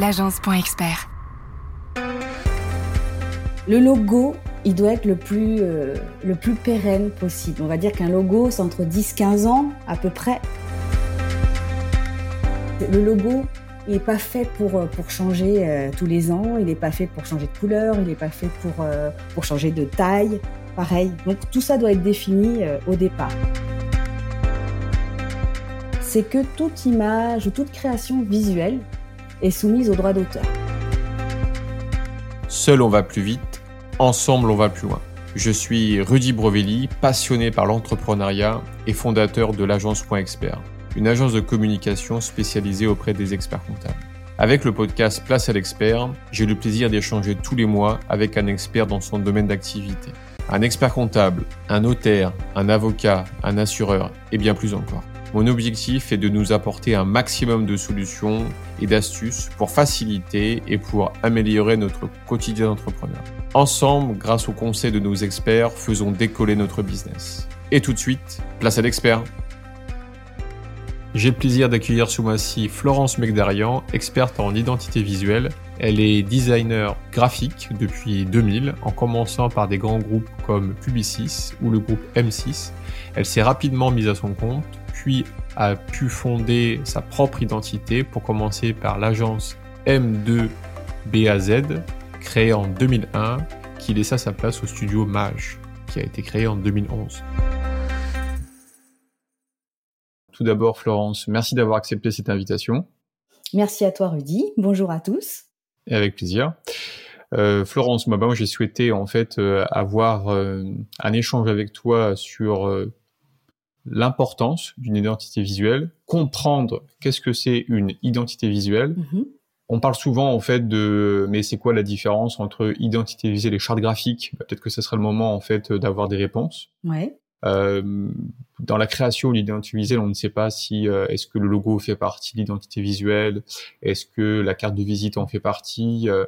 l'agence.expert. Le logo, il doit être le plus, euh, le plus pérenne possible. On va dire qu'un logo, c'est entre 10-15 ans à peu près. Le logo, il n'est pas fait pour, euh, pour changer euh, tous les ans, il n'est pas fait pour changer de couleur, il n'est pas fait pour, pour changer de taille. Pareil. Donc tout ça doit être défini au départ. C'est que toute image ou toute création visuelle est soumise au droit d'auteur. Seul on va plus vite, ensemble on va plus loin. Je suis Rudy Brovelli, passionné par l'entrepreneuriat et fondateur de l'agence Expert, une agence de communication spécialisée auprès des experts comptables. Avec le podcast Place à l'expert, j'ai le plaisir d'échanger tous les mois avec un expert dans son domaine d'activité. Un expert comptable, un notaire, un avocat, un assureur et bien plus encore. Mon objectif est de nous apporter un maximum de solutions et d'astuces pour faciliter et pour améliorer notre quotidien d'entrepreneur. Ensemble, grâce aux conseils de nos experts, faisons décoller notre business. Et tout de suite, place à l'expert. J'ai le plaisir d'accueillir sous mois-ci Florence Megdarian, experte en identité visuelle. Elle est designer graphique depuis 2000, en commençant par des grands groupes comme Publicis ou le groupe M6. Elle s'est rapidement mise à son compte puis a pu fonder sa propre identité pour commencer par l'agence M2BAZ, créée en 2001, qui laissa sa place au studio Mage, qui a été créé en 2011. Tout d'abord, Florence, merci d'avoir accepté cette invitation. Merci à toi, Rudy. Bonjour à tous. Et avec plaisir. Euh, Florence, moi, j'ai souhaité en fait euh, avoir euh, un échange avec toi sur l'importance d'une identité visuelle, comprendre qu'est-ce que c'est une identité visuelle. Mhm. On parle souvent en fait de mais c'est quoi la différence entre identité visuelle et charte graphique? Bah, Peut-être que ce serait le moment en fait d'avoir des réponses. Ouais. Euh, dans la création de l'identité visuelle, on ne sait pas si euh, est-ce que le logo fait partie de l'identité visuelle, est-ce que la carte de visite en fait partie, euh,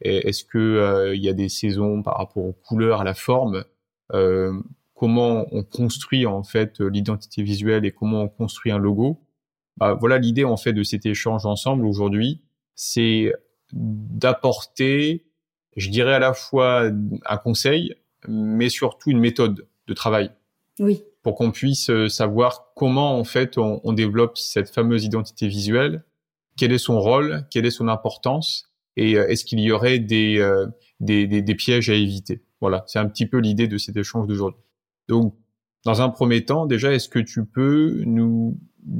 est-ce que il y a des saisons par rapport aux couleurs, à la forme? Comment on construit en fait l'identité visuelle et comment on construit un logo. Bah, voilà l'idée en fait de cet échange ensemble aujourd'hui, c'est d'apporter, je dirais à la fois un conseil, mais surtout une méthode de travail. Oui. Pour qu'on puisse euh, savoir comment en fait on, développe cette fameuse identité visuelle, quel est son rôle, quelle est son importance, et euh, est-ce qu'il y aurait des, euh, des, des pièges à éviter. Voilà, c'est un petit peu l'idée de cet échange d'aujourd'hui. Donc, dans un premier temps, déjà, est-ce que tu peux nous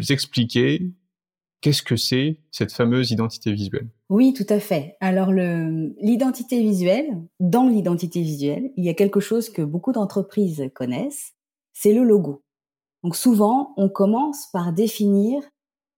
expliquer qu'est-ce que c'est cette fameuse identité visuelle? Oui, tout à fait. Alors, l'identité visuelle, dans l'identité visuelle, il y a quelque chose que beaucoup d'entreprises connaissent, c'est le logo. Donc, souvent, on commence par définir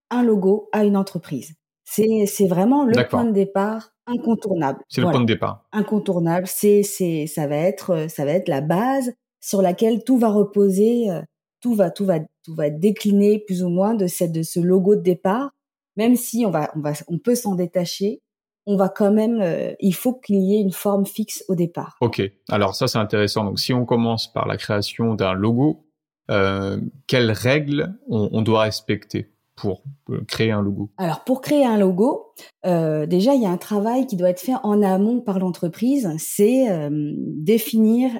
un logo à une entreprise. C'est vraiment le point de départ incontournable. C'est le point de départ. Incontournable. C'est c'est ça va être ça va être la base sur laquelle tout va reposer, euh, tout va tout va tout va décliner plus ou moins de cette de ce logo de départ. Même si on va on va on peut s'en détacher, on va quand même euh, il faut qu'il y ait une forme fixe au départ. Ok, alors ça c'est intéressant. Donc si on commence par la création d'un logo, euh, quelles règles on, doit respecter pour créer un logo? Alors pour créer un logo, déjà il y a un travail qui doit être fait en amont par l'entreprise, c'est définir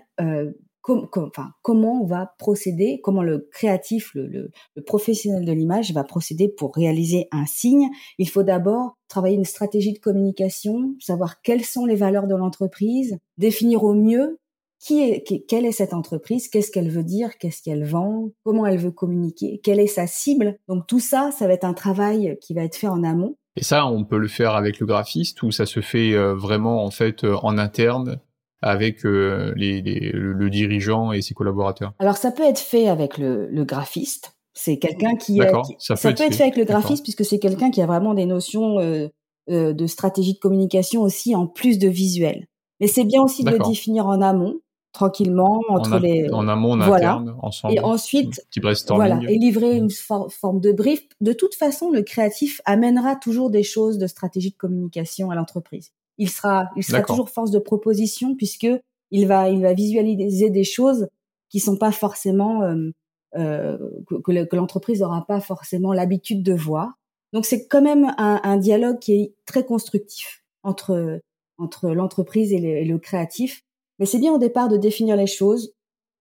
comment on va procéder, comment le créatif, le, le, professionnel de l'image va procéder pour réaliser un signe. Il faut d'abord travailler une stratégie de communication, savoir quelles sont les valeurs de l'entreprise, définir au mieux qui est, quelle est cette entreprise, qu'est-ce qu'elle veut dire, qu'est-ce qu'elle vend, comment elle veut communiquer, quelle est sa cible. Donc tout ça, ça va être un travail qui va être fait en amont. Et ça, on peut le faire avec le graphiste ou ça se fait euh, vraiment en fait euh, en interne avec euh, les, le, dirigeant et ses collaborateurs Alors ça peut être fait avec le, le graphiste. C'est quelqu'un qui, a, ça, peut, être, fait. avec le graphiste puisque c'est quelqu'un qui a vraiment des notions euh, euh, de stratégie de communication aussi en plus de visuel. Mais c'est bien aussi de le définir en amont, tranquillement entre les en amont, en voilà. interne, ensemble. Et ensuite, voilà, et livrer une forme de brief. De toute façon, le créatif amènera toujours des choses de stratégie de communication à l'entreprise il sera, il sera toujours force de proposition puisque il va, il va visualiser des choses qui sont pas forcément euh, euh, que, que l'entreprise n'aura pas forcément l'habitude de voir. Donc c'est quand même un, dialogue qui est très constructif entre entre l'entreprise et, le créatif. Mais c'est bien au départ de définir les choses,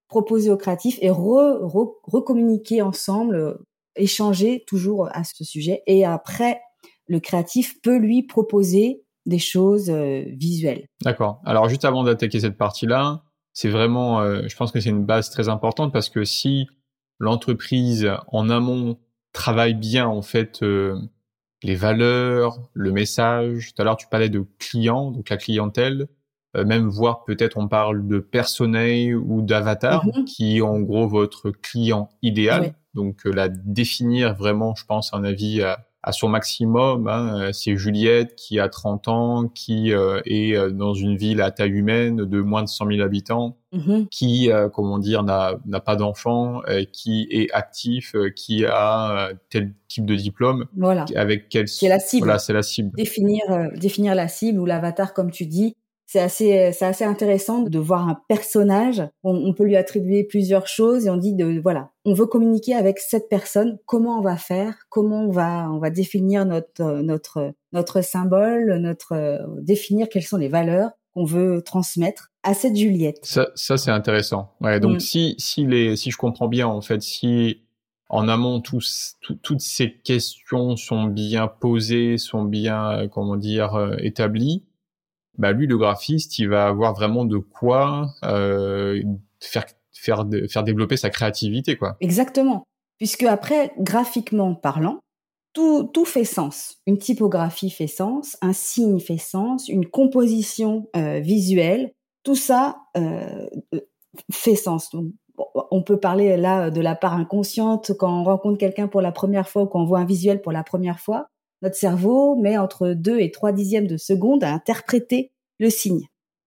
proposer au créatif et recommuniquer ensemble, échanger toujours à ce sujet. Et après, le créatif peut lui proposer des choses euh, visuelles. D'accord. Alors juste avant d'attaquer cette partie-là, c'est vraiment, euh, je pense que c'est une base très importante parce que si l'entreprise en amont travaille bien en fait euh, les valeurs, le message. Tout à l'heure tu parlais de clients, donc la clientèle, même voir peut-être on parle de personnel ou d'avatar mm-hmm. qui est en gros votre client idéal. Donc la définir vraiment, je pense, un avis à, à son maximum. Hein. Euh, c'est Juliette qui a 30 ans, qui euh, est euh, dans une ville à taille humaine de moins de 100 000 habitants, mm-hmm. qui, comment dire, n'a pas d'enfant, qui est actif, qui a tel type de diplôme, voilà. avec quel c'est la cible. Voilà, c'est la cible. Définir, définir la cible ou l'avatar, comme tu dis, c'est assez, c'est assez intéressant de voir un personnage. On, peut lui attribuer plusieurs choses et on dit de, voilà, on veut communiquer avec cette personne. Comment on va faire Comment on va, on va définir notre, notre, notre symbole, notre, définir quelles sont les valeurs qu'on veut transmettre à cette Juliette. Ça, ça c'est intéressant. Ouais, donc mm. si, si les, si je comprends bien en fait, si en amont tous, toutes ces questions sont bien posées, sont bien, comment dire, euh, établies bah lui, le graphiste, il va avoir vraiment de quoi euh, faire faire faire développer sa créativité, quoi. Exactement, puisque après, graphiquement parlant, tout tout fait sens. Une typographie fait sens, un signe fait sens, une composition euh, visuelle, tout ça euh, fait sens. Donc, on peut parler là de la part inconsciente quand on rencontre quelqu'un pour la première fois ou quand on voit un visuel pour la première fois notre cerveau met entre 2 et 3 dixièmes de seconde à interpréter le signe.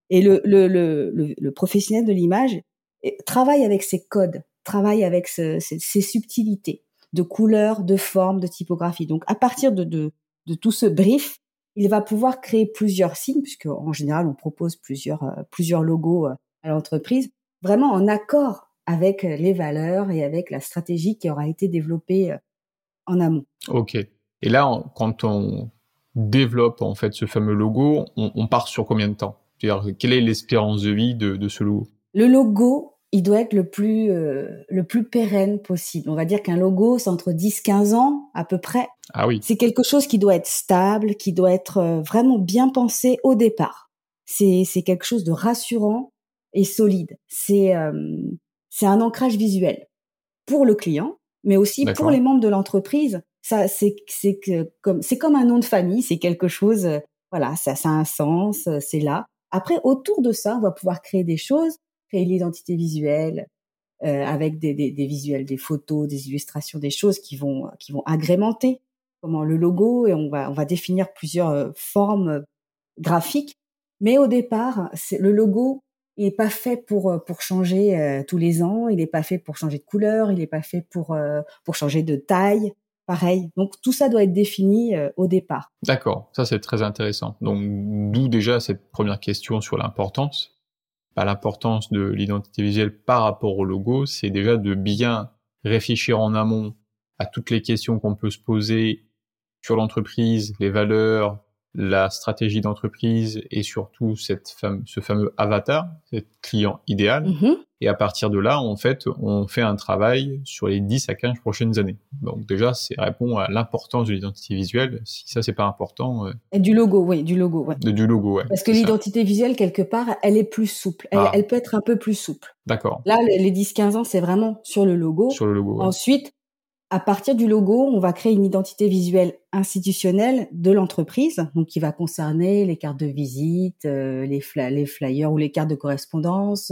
Et le, le, le, le professionnel de l'image travaille avec ses codes, travaille avec ses, subtilités de couleurs, de formes, de typographie. Donc à partir de, de, de, tout ce brief, il va pouvoir créer plusieurs signes, puisque en général on propose plusieurs, euh, plusieurs logos euh, à l'entreprise, vraiment en accord avec les valeurs et avec la stratégie qui aura été développée euh, en amont. Ok. Et là, quand on développe en fait ce fameux logo, on, part sur combien de temps? C'est-à-dire, quelle est l'espérance de vie de, ce logo? Le logo, il doit être le plus euh, le plus pérenne possible. On va dire qu'un logo, c'est entre 10-15 ans à peu près. Ah oui. C'est quelque chose qui doit être stable, qui doit être euh, vraiment bien pensé au départ. C'est c'est quelque chose de rassurant et solide. C'est euh, c'est un ancrage visuel pour le client, mais aussi pour les membres de l'entreprise ça c'est c'est que comme c'est comme un nom de famille, c'est quelque chose euh, voilà, ça ça a un sens, euh, c'est là. Après autour de ça, on va pouvoir créer des choses, créer l'identité visuelle euh, avec des, visuels, des photos, des illustrations, des choses qui vont qui vont agrémenter comment le logo et on va on va définir plusieurs formes graphiques. Mais au départ, le logo n'est pas fait pour pour changer tous les ans, il n'est pas fait pour changer de couleur, il n'est pas fait pour pour changer de taille pareil. Donc tout ça doit être défini euh, au départ. D'accord, ça c'est très intéressant. Donc d'où déjà cette première question sur l'importance. Pas l'importance de l'identité visuelle par rapport au logo, c'est déjà de bien réfléchir en amont à toutes les questions qu'on peut se poser sur l'entreprise, les valeurs, la stratégie d'entreprise et surtout cette ce fameux avatar, cet client idéal. Mm-hmm. Et à partir de là, en fait, on fait un travail sur les 10 à 15 prochaines années. Donc déjà, c'est répond à l'importance de l'identité visuelle. Si ça, c'est pas important. Euh, et du logo, oui, du logo, ouais. De, du logo, ouais. Parce que l'identité visuelle, quelque part, elle est plus souple. Elle, ah. elle peut être un peu plus souple. D'accord. Là, les 10-15 ans, c'est vraiment sur le logo. Sur le logo. Ensuite, à partir du logo, on va créer une identité visuelle institutionnelle de l'entreprise, donc qui va concerner les cartes de visite, euh, les, flyers ou les cartes de correspondance,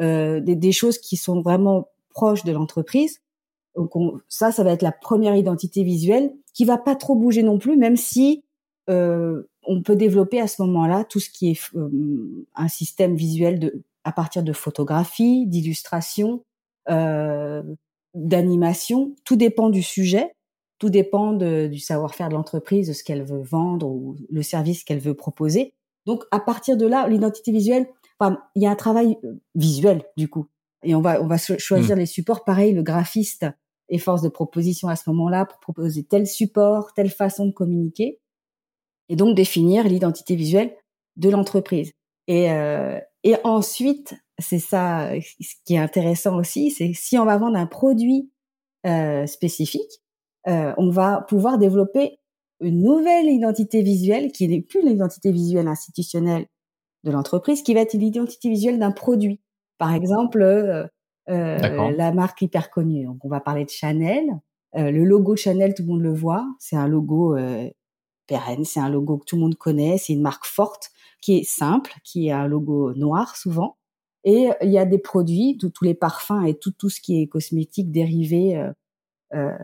euh, des, des, choses qui sont vraiment proches de l'entreprise. Donc ça, ça va être la première identité visuelle qui va pas trop bouger non plus, même si euh, on peut développer à ce moment-là tout ce qui est euh, un système visuel de à partir de photographies, d'illustrations, euh, d'animation. Tout dépend du sujet, tout dépend du savoir-faire de l'entreprise, de ce qu'elle veut vendre ou le service qu'elle veut proposer. Donc à partir de là, l'identité visuelle, enfin, il y a un travail euh, visuel du coup. Et on va on va choisir hmm. les supports. Pareil, le graphiste, et force de proposition à ce moment-là pour proposer tel support, telle façon de communiquer, et donc définir l'identité visuelle de l'entreprise. Et, euh, et ensuite, c'est ça ce qui est intéressant aussi, c'est si on va vendre un produit euh, spécifique, euh, on va pouvoir développer une nouvelle identité visuelle qui n'est plus l'identité visuelle institutionnelle de l'entreprise, qui va être l'identité visuelle d'un produit. Par exemple, euh, euh la marque hyper connue. Donc, on va parler de Chanel. Euh, le logo Chanel, tout le monde le voit. C'est un logo euh, pérenne, c'est un logo que tout le monde connaît. C'est une marque forte qui est simple, qui a un logo noir souvent. Et il y a des produits, tous les parfums et tout, tout ce qui est cosmétique dérivé euh, euh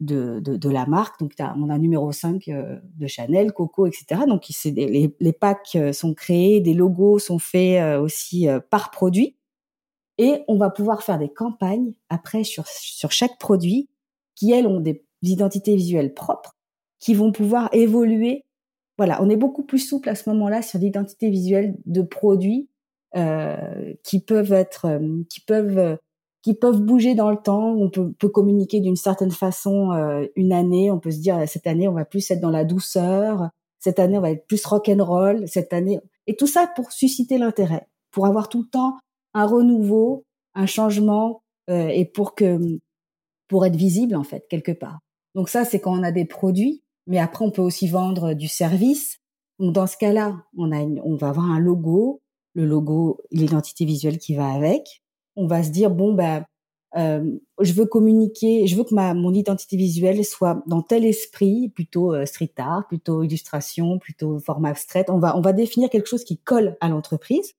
de, de, de, la marque. Donc, on a numéro 5 euh, de Chanel, Coco, etc. Donc, les, les packs euh, sont créés, des logos sont faits aussi par produit. Et on va pouvoir faire des campagnes après sur, sur chaque produit qui, elles, ont des identités visuelles propres qui vont pouvoir évoluer. Voilà, on est beaucoup plus souple à ce moment-là sur l'identité visuelle de produits euh, qui peuvent être, euh, qui peuvent, euh, qui peuvent bouger dans le temps. On peut, communiquer d'une certaine façon euh, une année. On peut se dire cette année on va plus être dans la douceur. Cette année on va être plus rock and roll. Cette année et tout ça pour susciter l'intérêt, pour avoir tout le temps un renouveau, un changement et pour que pour être visible en fait quelque part. Donc ça c'est quand on a des produits mais après on peut aussi vendre du service. Donc dans ce cas-là, on a on va avoir un logo, le logo, l'identité visuelle qui va avec. On va se dire bon ben euh, je veux communiquer, je veux que ma mon identité visuelle soit dans tel esprit, plutôt euh, street art, plutôt illustration, plutôt format abstrait. On va on va définir quelque chose qui colle à l'entreprise.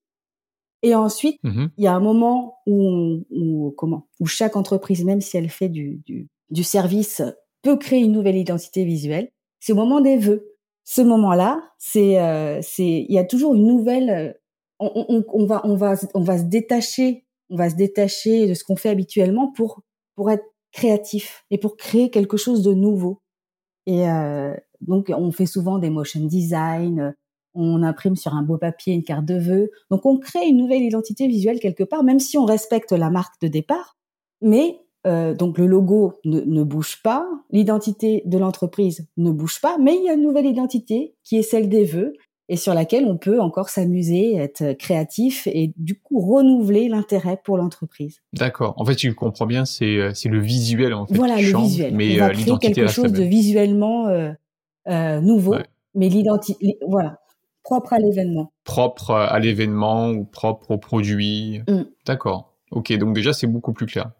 Et ensuite, mmh il y a un moment où, où comment où chaque entreprise, même si elle fait du, du, du service, peut créer une nouvelle identité visuelle c'est au moment des vœux. Ce moment-là, c'est euh, c'est il y a toujours une nouvelle. On, va on va on va se détacher, on va se détacher de ce qu'on fait habituellement pour pour être créatif et pour créer quelque chose de nouveau. Et euh, donc on fait souvent des motion design, on imprime sur un beau papier une carte de vœux. Donc on crée une nouvelle identité visuelle quelque part, même si on respecte la marque de départ, mais euh, donc le logo ne, ne bouge pas, l'identité de l'entreprise ne bouge pas, mais il y a une nouvelle identité qui est celle des vœux et sur laquelle on peut encore s'amuser, être créatif et du coup renouveler l'intérêt pour l'entreprise. D'accord. En fait, tu comprends bien, c'est euh, c'est le visuel en fait. Voilà le visuel. Mais on va euh, créer quelque chose de visuellement euh, euh, nouveau, mais l'identité, voilà, propre à l'événement. Propre à l'événement ou propre au produit. Mm. D'accord. Ok, donc déjà c'est beaucoup plus clair.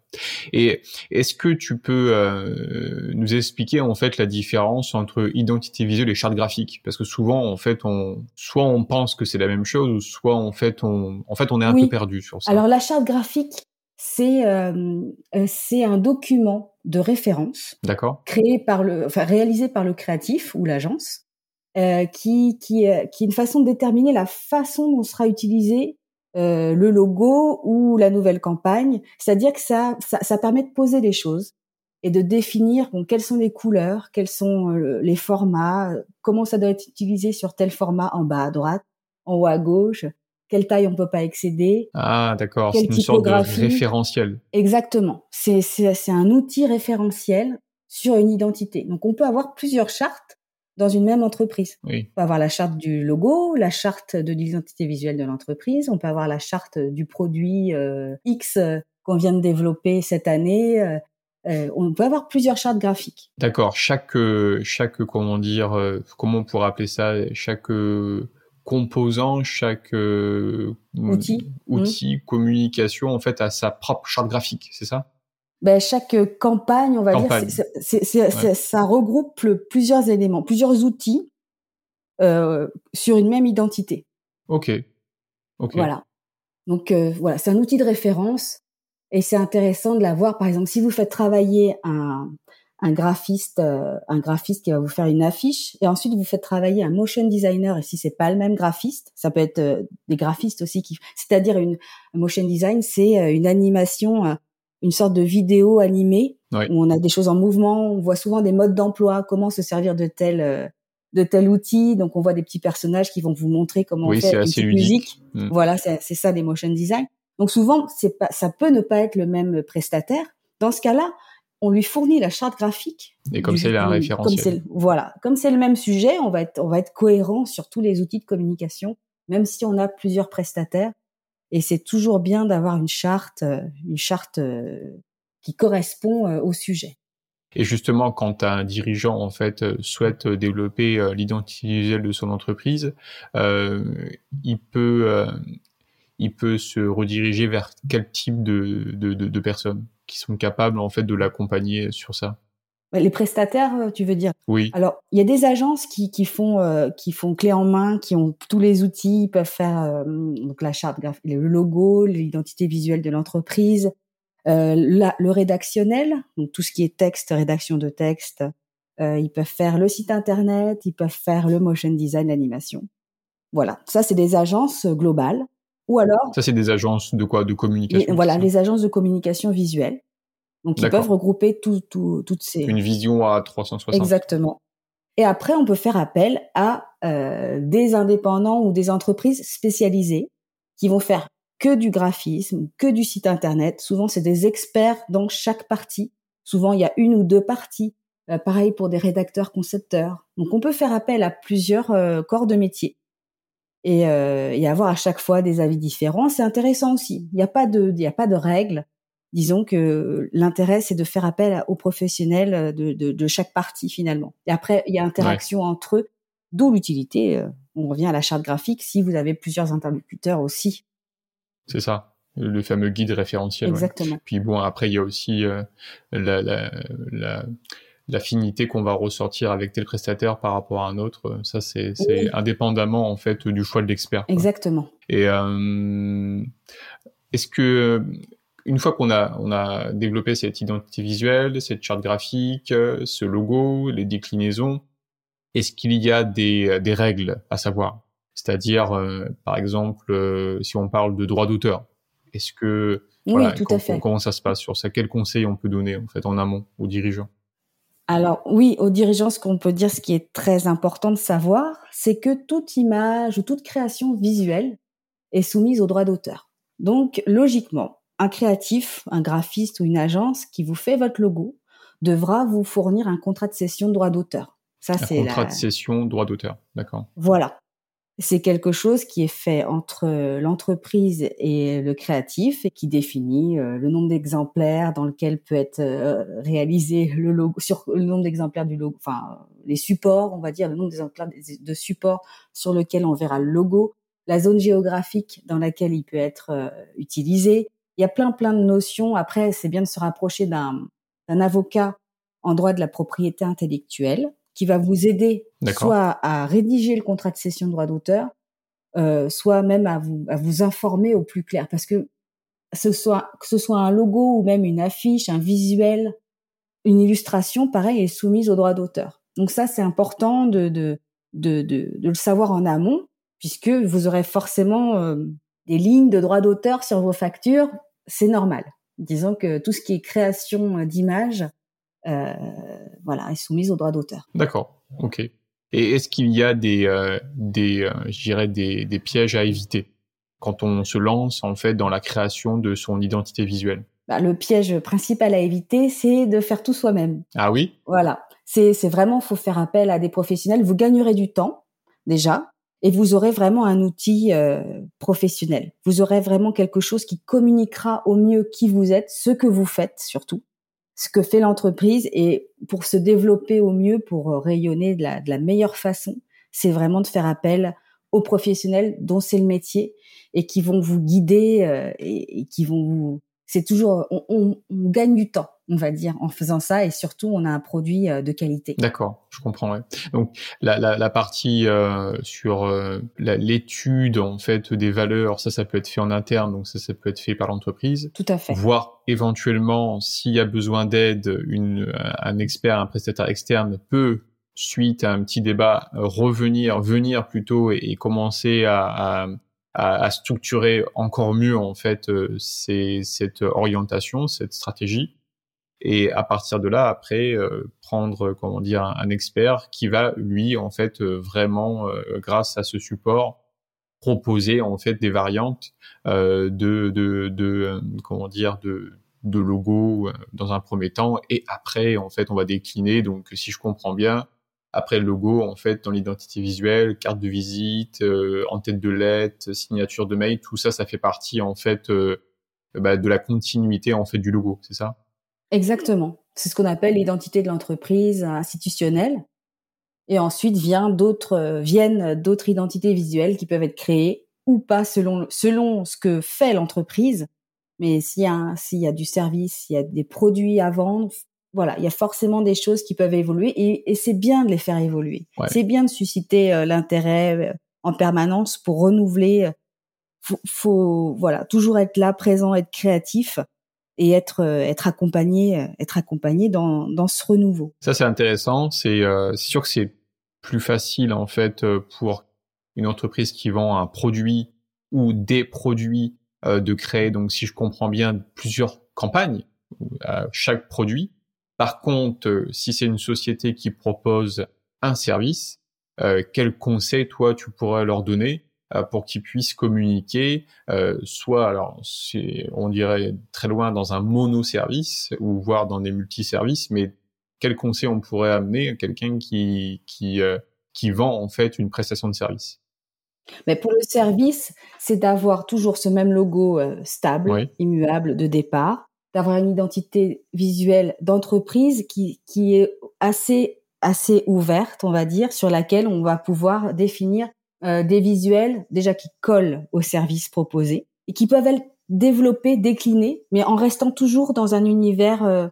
Et est-ce que tu peux euh, nous expliquer en fait la différence entre identité visuelle et charte graphique? Parce que souvent en fait on soit on pense que c'est la même chose, soit en fait on en fait on est un peu perdu sur ça. Alors la charte graphique c'est euh, euh, c'est un document de référence, d'accord, créé par le enfin réalisé par le créatif ou l'agence, euh, qui qui euh, qui est une façon de déterminer la façon dont sera utilisé euh, le logo ou la nouvelle campagne. C'est-à-dire que ça, ça, permet de poser des choses et de définir bon, quelles sont les couleurs, quels sont euh, les formats, comment ça doit être utilisé sur tel format en bas à droite, en haut à gauche, quelle taille on peut pas excéder. Ah, d'accord, c'est une sorte de référentiel. Exactement. C'est, c'est, c'est un outil référentiel sur une identité. Donc on peut avoir plusieurs chartes dans une même entreprise. Oui. On peut avoir la charte du logo, la charte de l'identité visuelle de l'entreprise, on peut avoir la charte du produit euh, X euh, qu'on vient de développer cette année. Euh, on peut avoir plusieurs chartes graphiques. D'accord. Chaque chaque comment dire comment on pourrait appeler ça chaque composant, chaque outil, outil mmh. communication en fait a sa propre charte graphique, c'est ça? Ben, chaque campagne, on va dire, c'est, ça regroupe plusieurs éléments, plusieurs outils euh, sur une même identité. Ok. Ok. Voilà. Donc euh, voilà, c'est un outil de référence et c'est intéressant de l'avoir. Par exemple, si vous faites travailler un, un graphiste, euh, un graphiste qui va vous faire une affiche, et ensuite vous faites travailler un motion designer. Et si c'est pas le même graphiste, ça peut être euh, des graphistes aussi qui, c'est-à-dire une motion design, c'est euh, une animation une sorte de vidéo animée où on a des choses en mouvement. On voit souvent des modes d'emploi, comment se servir de tel euh, de tel outil. Donc on voit des petits personnages qui vont vous montrer comment on fait une musique. Mm. Voilà, c'est ça des motion design. Donc souvent c'est pas ça peut ne pas être le même prestataire. Dans ce cas-là, on lui fournit la charte graphique. Et comme c'est un référentiel. voilà, comme c'est le même sujet, on va être on va être cohérent sur tous les outils de communication, même si on a plusieurs prestataires. Et c'est toujours bien d'avoir une charte, euh, une charte euh, qui correspond euh, au sujet. Et justement, quand un dirigeant en fait souhaite développer l'identité visuelle de son entreprise, il peut il peut se rediriger vers quel type de, de, de personnes qui sont capables en fait de l'accompagner sur ça? Les prestataires, euh, tu veux dire? Oui. Alors, il y a des agences qui, qui font euh, qui font clé en main, qui ont tous les outils, ils peuvent faire euh, donc la charte graphique, le logo, l'identité visuelle de l'entreprise, euh, le rédactionnel, donc tout ce qui est texte, rédaction de texte. ils peuvent faire le site internet, ils peuvent faire le motion design, l'animation. Voilà, ça c'est des agences globales. Ou alors. Ça c'est des agences de quoi? De communication. voilà, les agences de communication visuelle. Donc, ils peuvent regrouper tout, tout, toutes ces... Une vision à 360. Exactement. Et après, on peut faire appel à euh, des indépendants ou des entreprises spécialisées qui vont faire que du graphisme, que du site internet. Souvent, c'est des experts dans chaque partie. Souvent, il y a une ou deux parties. Euh, pareil pour des rédacteurs concepteurs. Donc, on peut faire appel à plusieurs euh, corps de métier et, euh, et avoir à chaque fois des avis différents. C'est intéressant aussi. Il n'y a pas de, il y a pas de règles disons que l'intérêt c'est de faire appel aux professionnels de, de, de, chaque partie finalement. Et après il y a interaction entre eux, d'où l'utilité. Euh, on revient à la charte graphique si vous avez plusieurs interlocuteurs aussi. C'est ça, le fameux guide référentiel. Exactement. Puis bon après il y a aussi euh, la, la, la l'affinité qu'on va ressortir avec tel prestataire par rapport à un autre, ça c'est indépendamment en fait du choix de l'expert. Exactement. Et euh, est-ce que une fois qu'on a, on a développé cette identité visuelle, cette charte graphique, ce logo, les déclinaisons, est-ce qu'il y a des, des règles à savoir? C'est-à-dire, euh, par exemple, euh, si on parle de droit d'auteur, est-ce que oui, tout à fait. comment ça se passe sur ça Quels conseils on peut donner en fait en amont aux dirigeants? Alors oui, aux dirigeants, ce qu'on peut dire, ce qui est très important de savoir, c'est que toute image ou toute création visuelle est soumise au droit d'auteur. Donc logiquement, un créatif, un graphiste ou une agence qui vous fait votre logo devra vous fournir un contrat de cession de droit d'auteur. Ça, c'est contrat de cession droit d'auteur, d'accord. Voilà. C'est quelque chose qui est fait entre l'entreprise et le créatif et qui définit euh, le nombre d'exemplaires dans lequel peut être euh, réalisé le logo, sur le nombre d'exemplaires du logo, enfin les supports, on va dire le nombre d'exemplaires de supports sur lequel on verra le logo, la zone géographique dans laquelle il peut être euh, utilisé, il y a plein plein de notions. Après, c'est bien de se rapprocher d'un avocat en droit de la propriété intellectuelle qui va vous aider soit à rédiger le contrat de cession de droit d'auteur, euh, soit même à vous à vous informer au plus clair, parce que ce soit que ce soit un logo ou même une affiche, un visuel, une illustration, pareil, est soumise au droit d'auteur. Donc ça, c'est important de de, de de, de le savoir en amont, puisque vous aurez forcément euh, des lignes de droit d'auteur sur vos factures c'est normal. Disons que tout ce qui est création d'images, euh, voilà, est soumise au droit d'auteur. D'accord, ok. Et est-ce qu'il y a des, euh, des, euh, je dirais des, des pièges à éviter quand on se lance en fait dans la création de son identité visuelle? Bah, Le piège principal à éviter, c'est de faire tout soi-même. Ah oui? Voilà, c'est vraiment, faut faire appel à des professionnels. Vous gagnerez du temps déjà, et vous aurez vraiment un outil euh, professionnel. Vous aurez vraiment quelque chose qui communiquera au mieux qui vous êtes, ce que vous faites surtout, ce que fait l'entreprise et pour se développer au mieux, pour euh, rayonner de la, de la meilleure façon, c'est vraiment de faire appel aux professionnels dont c'est le métier et qui vont vous guider euh, et, qui vont vous. C'est toujours, on, on, on gagne du temps on va dire, en faisant ça. Et surtout, on a un produit euh, de qualité. D'accord, je comprends. Donc, la, la, la partie euh, sur euh, l'étude en fait des valeurs, ça, ça peut être fait en interne, donc ça, ça peut être fait par l'entreprise. Tout à fait. Voir éventuellement s'il y a besoin d'aide, un expert, un prestataire externe peut suite à un petit débat revenir, venir plutôt et, commencer à, à à, structurer encore mieux en fait c'est cette orientation, cette stratégie et à partir de là après euh, prendre comment dire un, expert qui va lui en fait euh, vraiment euh, grâce à ce support proposer en fait des variantes de, de, de comment dire de de logo euh, dans un premier temps. Et après en fait on va décliner. Donc si je comprends bien après le logo en fait dans l'identité visuelle carte de visite euh, en tête de lettre signature de mail tout ça ça fait partie en fait euh, bah, de la continuité en fait du logo c'est ça? Exactement c'est ce qu'on appelle l'identité de l'entreprise institutionnelle et ensuite vient d'autres viennent d'autres identités visuelles qui peuvent être créées ou pas selon selon ce que fait l'entreprise mais s'il y a s'il y a du service, s'il y a des produits à vendre, voilà, il y a forcément des choses qui peuvent évoluer et, et c'est bien de les faire évoluer. C'est bien de susciter euh, l'intérêt euh, en permanence pour renouveler. Euh, faut, faut, voilà toujours être là, présent, être créatif et être être accompagné, être accompagné dans dans ce renouveau. Ça c'est intéressant. C'est sûr que c'est plus facile en fait pour une entreprise qui vend un produit ou des produits euh, de créer, donc si je comprends bien, plusieurs campagnes à chaque produit. Par contre, euh, si c'est une société qui propose un service, euh, quel conseil toi tu pourrais leur donner pour qu'ils puissent communiquer, soit alors on dirait très loin dans un monoservice ou voire dans des multiservices, mais quel conseil on pourrait amener à quelqu'un qui qui qui vend en fait une prestation de service? Mais pour le service, c'est d'avoir toujours ce même logo euh, stable, immuable de départ, d'avoir une identité visuelle d'entreprise qui, qui est assez assez ouverte, on va dire, sur laquelle on va pouvoir définir euh, des visuels déjà qui collent au service proposé et qui peuvent être développés, déclinés, mais en restant toujours dans un univers, euh,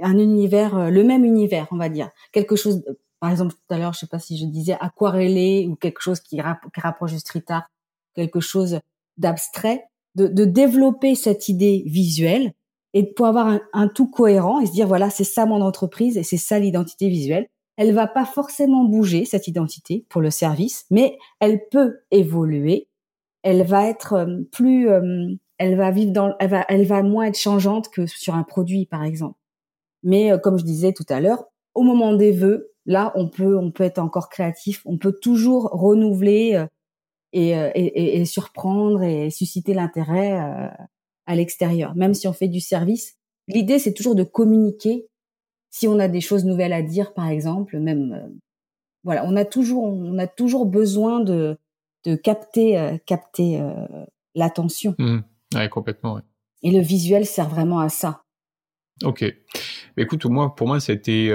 un univers, le même univers, on va dire, quelque chose par exemple, tout à l'heure, je sais pas si je disais aquarellé ou quelque chose qui, rapproche du street art, quelque chose d'abstrait, de, de, développer cette idée visuelle et pour avoir un, tout cohérent et se dire voilà, c'est ça mon entreprise et c'est ça l'identité visuelle. Elle va pas forcément bouger cette identité pour le service, mais elle peut évoluer. Elle va être euh, plus, euh, elle va vivre dans, elle va, elle va moins être changeante que sur un produit par exemple. Mais euh, comme je disais tout à l'heure, au moment des vœux, là, on peut, on peut être encore créatif, on peut toujours renouveler euh, et, et, surprendre et susciter l'intérêt à l'extérieur, même si on fait du service. L'idée, c'est toujours de communiquer. Si on a des choses nouvelles à dire, par exemple, même, voilà, on a toujours, on a toujours besoin de, de capter, capter l'attention. Mmh. Ouais, complètement. Et le visuel sert vraiment à ça. Ok. Écoute, moi, pour moi, c'était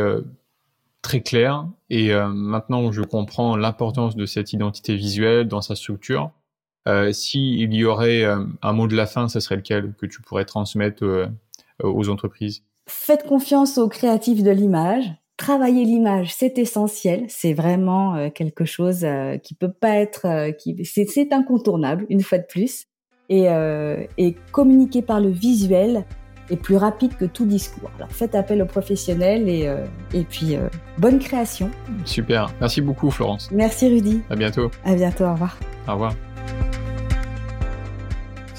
très clair et euh, maintenant je comprends l'importance de cette identité visuelle dans sa structure. Euh, S'il y aurait euh, un mot de la fin, ce serait lequel que tu pourrais transmettre euh, aux entreprises? Faites confiance aux créatifs de l'image. Travailler l'image, c'est essentiel. C'est vraiment quelque chose qui peut pas être, qui c'est incontournable une fois de plus. Et, et communiquer par le visuel, est plus rapide que tout discours. Alors faites appel aux professionnels et, euh, et puis euh, bonne création. Super. Merci beaucoup Florence. Merci Rudy. À bientôt. À bientôt. Au revoir. Au revoir.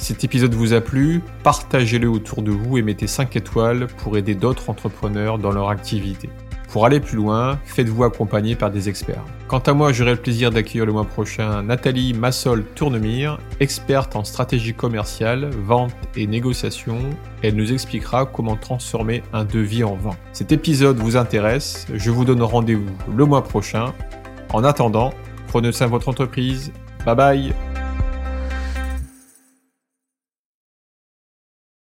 Cet épisode vous a plu, partagez-le autour de vous et mettez 5 étoiles pour aider d'autres entrepreneurs dans leur activité. Pour aller plus loin, faites-vous accompagner par des experts. Quant à moi, j'aurai le plaisir d'accueillir le mois prochain Nathalie Massol-Tournemire, experte en stratégie commerciale, vente et négociation. Elle nous expliquera comment transformer un devis en vente. Cet épisode vous intéresse, je vous donne rendez-vous le mois prochain. En attendant, prenez soin de votre entreprise. Bye bye